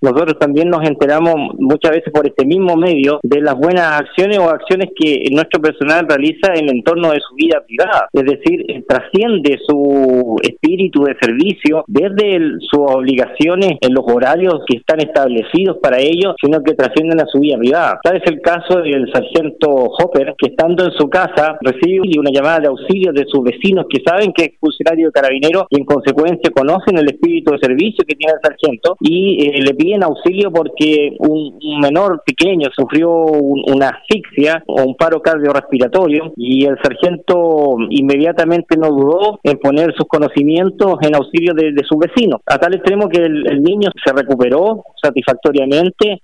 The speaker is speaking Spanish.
Nosotros también nos enteramos muchas veces por este mismo medio de las buenas acciones o acciones que nuestro personal realiza en el entorno de su vida privada, es decir, eh, trasciende su espíritu de servicio desde sus obligaciones en los horarios que están establecidos para ellos, sino que trascienden a su vida privada. Tal es el caso del sargento Hopper, que estando en su casa recibe una llamada de auxilio de sus vecinos que saben que es funcionario de carabinero y en consecuencia conocen el espíritu de servicio que tiene el sargento y eh, le piden auxilio porque un, menor pequeño sufrió una asfixia o un paro cardiorrespiratorio y el sargento inmediatamente no dudó en poner sus conocimientos en auxilio de, de sus vecinos, a tal extremo que el niño se recuperó satisfactoriamente